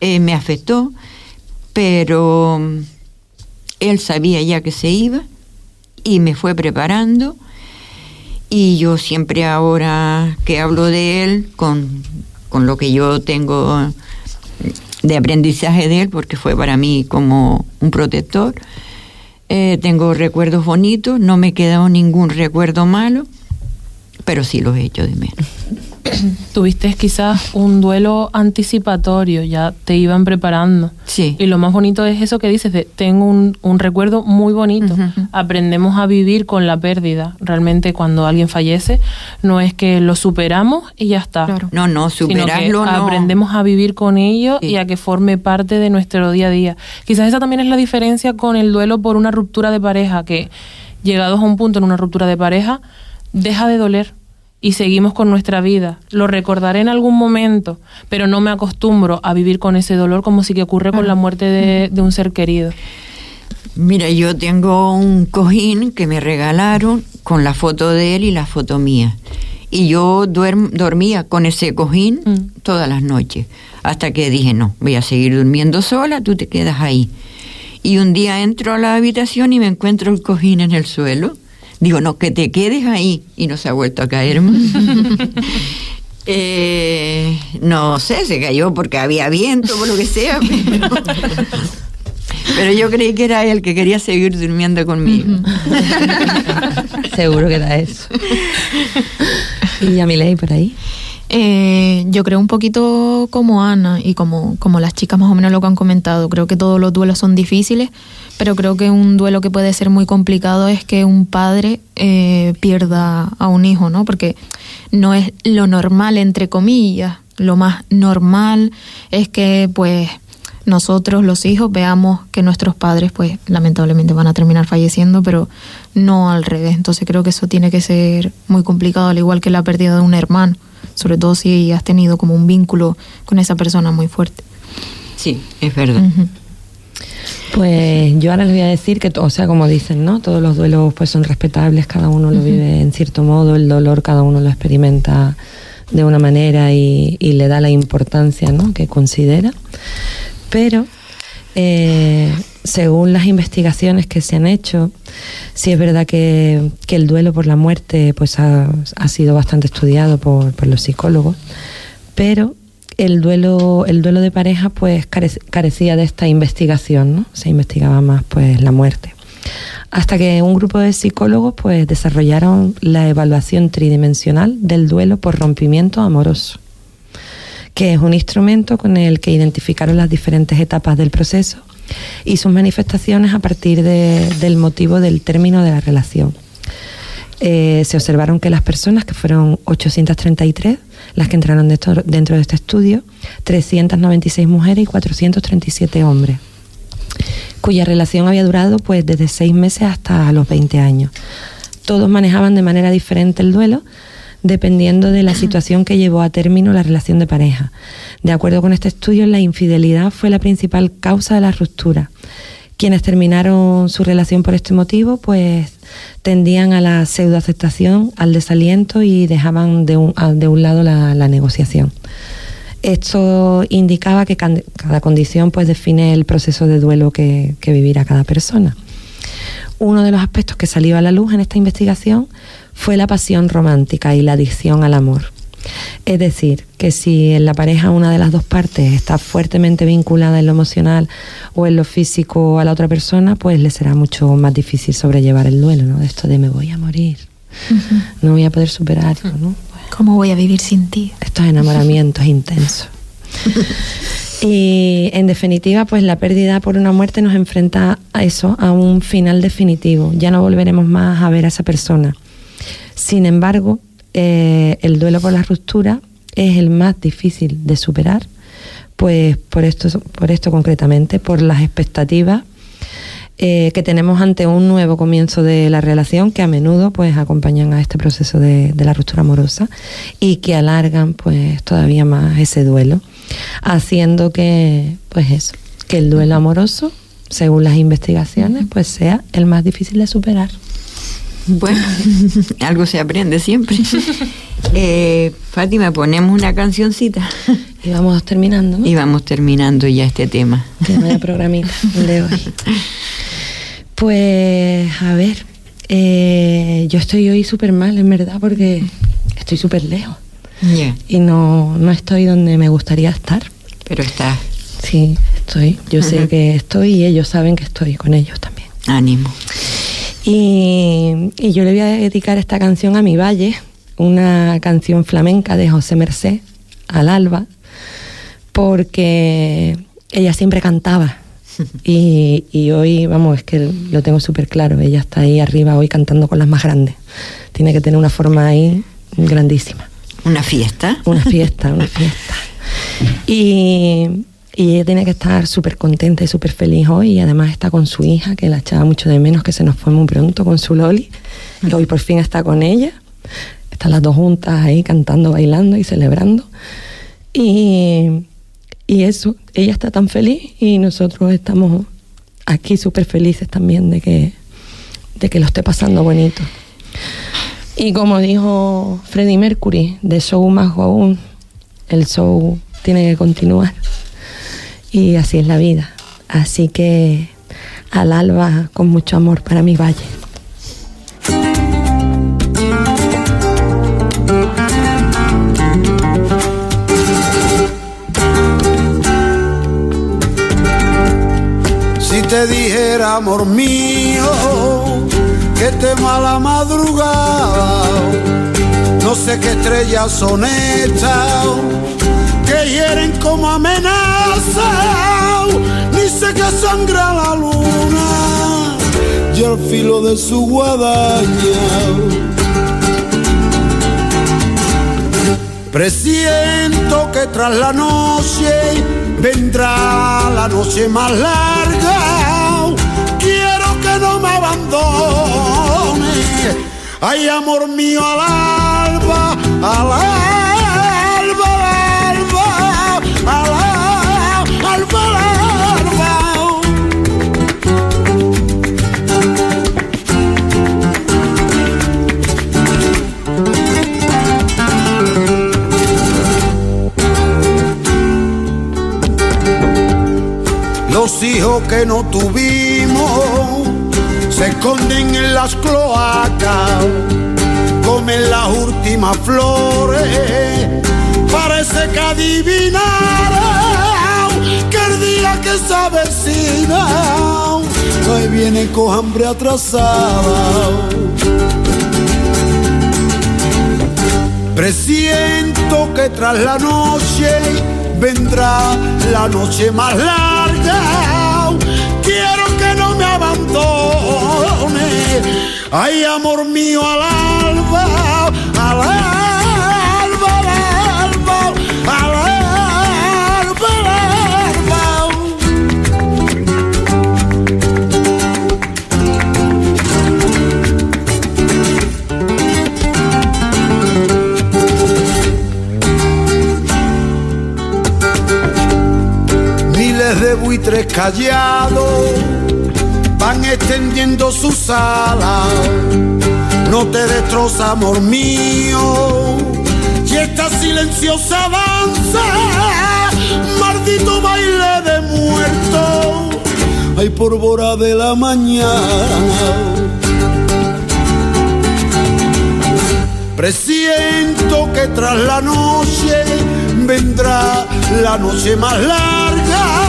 eh, me afectó, pero él sabía ya que se iba y me fue preparando y yo siempre ahora que hablo de él con, con lo que yo tengo de aprendizaje de él, porque fue para mí como un protector. Eh, tengo recuerdos bonitos, no me he quedado ningún recuerdo malo, pero sí los he hecho de menos. tuviste quizás un duelo anticipatorio, ya te iban preparando. Sí. Y lo más bonito es eso que dices, de, tengo un, un recuerdo muy bonito. Aprendemos a vivir con la pérdida. Realmente cuando alguien fallece, no es que lo superamos y ya está. No, no, superarlo no. Aprendemos a vivir con ello y a que forme parte de nuestro día a día. Quizás esa también es la diferencia con el duelo por una ruptura de pareja, que llegados a un punto en una ruptura de pareja, deja de doler y seguimos con nuestra vida. Lo recordaré en algún momento, pero no me acostumbro a vivir con ese dolor como si que ocurre con la muerte de, un ser querido. Mira, yo tengo un cojín que me regalaron con la foto de él y la foto mía. Y yo dormía con ese cojín mm. todas las noches, hasta que dije, no, voy a seguir durmiendo sola, tú te quedas ahí. Y un día entro a la habitación y me encuentro el cojín en el suelo Digo, no, que te quedes ahí. Y no se ha vuelto a caer eh, no sé, se cayó porque había viento, o lo que sea. Pero, yo creí que era él que quería seguir durmiendo conmigo. Seguro que era eso. ¿Y a mi ley por ahí? Eh, yo creo un poquito como Ana y como, como las chicas más o menos lo que han comentado. Creo que todos los duelos son difíciles, pero creo que un duelo que puede ser muy complicado es que un padre eh, pierda a un hijo, ¿no? Porque no es lo normal, entre comillas. Lo más normal es que, pues, nosotros los hijos veamos que nuestros padres pues lamentablemente van a terminar falleciendo, pero no al revés. Entonces creo que eso tiene que ser muy complicado, al igual que la pérdida de un hermano, sobre todo si has tenido como un vínculo con esa persona muy fuerte. Sí, es verdad. Pues yo ahora les voy a decir que, o sea, como dicen, ¿no? Todos los duelos pues son respetables, cada uno lo vive en cierto modo, el dolor cada uno lo experimenta de una manera y, le da la importancia ¿no? que considera. Pero eh, según las investigaciones que se han hecho, sí es verdad que, el duelo por la muerte pues ha, sido bastante estudiado por, por los psicólogos, pero el duelo, el duelo de pareja pues carecía de esta investigación, ¿no? Se investigaba más pues la muerte. Hasta que un grupo de psicólogos pues desarrollaron la evaluación tridimensional del duelo por rompimiento amoroso, que es un instrumento con el que identificaron las diferentes etapas del proceso y sus manifestaciones a partir del motivo del término de la relación. Eh, se observaron que las personas, que fueron 833, las que entraron dentro de este estudio, 396 mujeres y 437 hombres, cuya relación había durado pues desde seis meses hasta los 20 años. Todos manejaban de manera diferente el duelo, dependiendo de la situación que llevó a término la relación de pareja. De acuerdo con este estudio, la infidelidad fue la principal causa de la ruptura. Quienes terminaron su relación por este motivo, pues tendían a la pseudoaceptación, al desaliento y dejaban de un, de un lado la, negociación. Esto indicaba que cada condición pues define el proceso de duelo que, que vivirá cada persona. Uno de los aspectos que salió a la luz en esta investigación fue la pasión romántica y la adicción al amor. Es decir, que si en la pareja una de las dos partes está fuertemente vinculada en lo emocional o en lo físico a la otra persona, pues le será mucho más difícil sobrellevar el duelo, ¿no? Esto de me voy a morir, no voy a poder superarlo, ¿no? ¿Cómo voy a vivir sin ti? Estos enamoramientos intensos. Y en definitiva, pues la pérdida por una muerte nos enfrenta a eso, a un final definitivo. Ya no volveremos más a ver a esa persona. Sin embargo, eh, el duelo por la ruptura es el más difícil de superar, pues por esto, por esto concretamente, por las expectativas eh, que tenemos ante un nuevo comienzo de la relación que a menudo pues acompañan a este proceso de, de, la ruptura amorosa y que alargan pues todavía más ese duelo, haciendo que pues eso, que el duelo amoroso, según las investigaciones, pues sea el más difícil de superar. Bueno, algo se aprende siempre. Eh, Fátima, ponemos una cancioncita. Y vamos terminando. ¿no? Y vamos terminando ya este tema. Que vaya programita de hoy. Pues, a ver, eh, yo estoy hoy súper mal, en verdad, porque estoy súper lejos. Yeah. Y no, no estoy donde me gustaría estar. Pero está. Sí, estoy. Yo sé que estoy y ellos saben que estoy con ellos también. Ánimo. Y, y, yo le voy a dedicar esta canción a mi valle, una canción flamenca de José Mercé, al alba, porque ella siempre cantaba. Y, y hoy, vamos, es que lo tengo súper claro, ella está ahí arriba hoy cantando con las más grandes. Tiene que tener una forma ahí grandísima. ¿Una fiesta? Una fiesta, una fiesta. Y, y ella tiene que estar súper contenta y súper feliz hoy y además está con su hija, que la echaba mucho de menos, que se nos fue muy pronto con su Loli, que hoy por fin está con ella. Están las dos juntas ahí cantando, bailando y celebrando. Y, y eso, ella está tan feliz y nosotros estamos aquí súper felices también de que, de que lo esté pasando bonito. Y como dijo Freddie Mercury, de show más aún, el show tiene que continuar. Y así es la vida. Así que al alba con mucho amor para mi valle. Si te dijera, amor mío, que tema la madrugada, no sé qué estrellas son estas como amenaza, ni sé que sangra la luna y al filo de su guadaña. Presiento que tras la noche vendrá la noche más larga. Quiero que no me abandone. Ay, amor mío, al alba, al alba. Hijos que no tuvimos se esconden en las cloacas, comen las últimas flores, parece que adivinaron que el día que se avecina, hoy viene con hambre atrasada. Presiento que tras la noche vendrá la noche más larga. Quiero que no me abandone. Ay, amor mío, al alba, al alba, Buitres callados van extendiendo sus alas. No te destroza, amor mío, y esta silenciosa danza, maldito baile de muerto, hay por hora de la mañana. Presiento que tras la noche vendrá la noche más larga.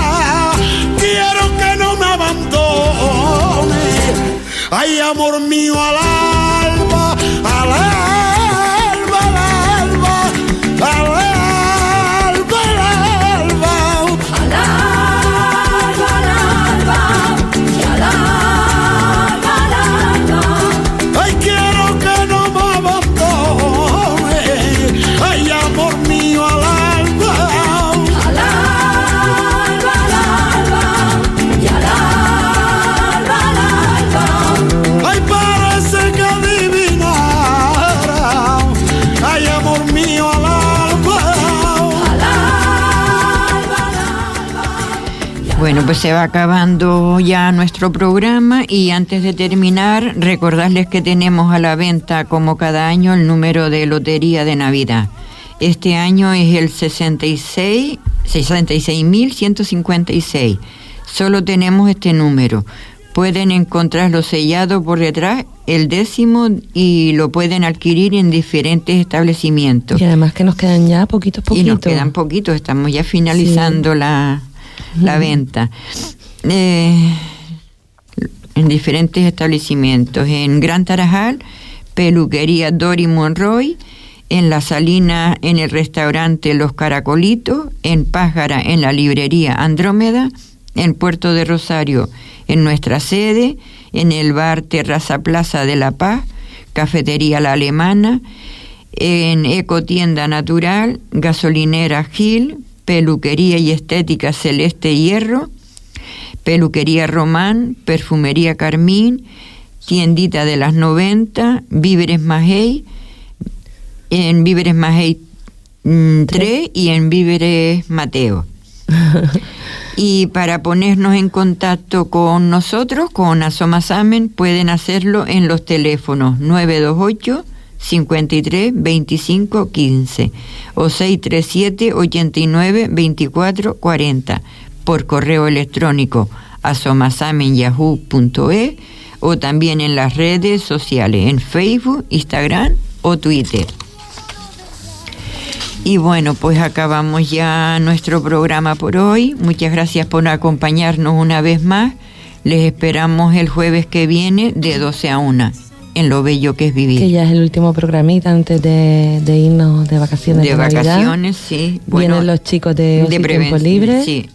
Ay, amor mío, al alba, al alba, Bueno, pues se va acabando ya nuestro programa y antes de terminar, recordarles que tenemos a la venta como cada año el número de lotería de Navidad. Este año es el 66 66.156. Solo tenemos este número. Pueden encontrarlo sellado por detrás, el décimo, y lo pueden adquirir en diferentes establecimientos. Y además que nos quedan ya poquitos, poquitos. Y nos quedan poquitos, estamos ya finalizando la, la venta. Eh, en diferentes establecimientos. En Gran Tarajal, Peluquería Dori Monroy, en La Salina, en el restaurante Los Caracolitos, en Pájara, en la librería Andrómeda, en Puerto de Rosario, en nuestra sede, en el bar Terraza Plaza de La Paz, Cafetería La Alemana, en Ecotienda Natural, Gasolinera Gil, Peluquería y Estética Celeste Hierro, Peluquería Román, Perfumería Carmín, Tiendita de las 90, Víveres Majey, en Víveres Majey 3 mm, y en Víveres Mateo. Y para ponernos en contacto con nosotros, con Asomasamen, pueden hacerlo en los teléfonos 928 53 25 15 o 637 89 24 40 por correo electrónico asomasumenyahoo.es o también en las redes sociales en Facebook, Instagram o Twitter. Y bueno, pues acabamos ya nuestro programa por hoy. Muchas gracias por acompañarnos una vez más. Les esperamos el jueves que viene de 12 a 1 en lo bello que es vivir. Que ya es el último programita antes de, irnos de vacaciones. De, vacaciones, sí. Vienen los chicos de, de Tiempo Libre. Sí.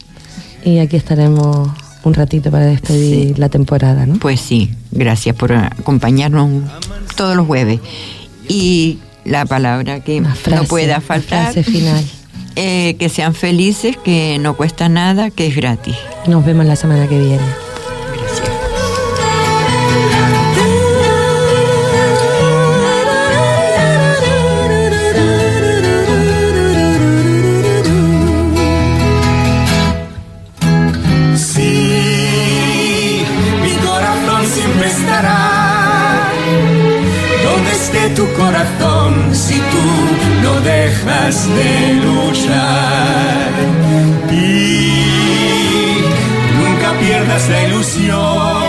Y aquí estaremos un ratito para despedir la temporada, ¿no? Pues sí, gracias por acompañarnos todos los jueves. Y la palabra que no pueda faltar. Frase final. Eh, que sean felices, que no cuesta nada, que es gratis. Nos vemos la semana que viene. Tu corazón si tú no dejas de luchar. Y nunca pierdas la ilusión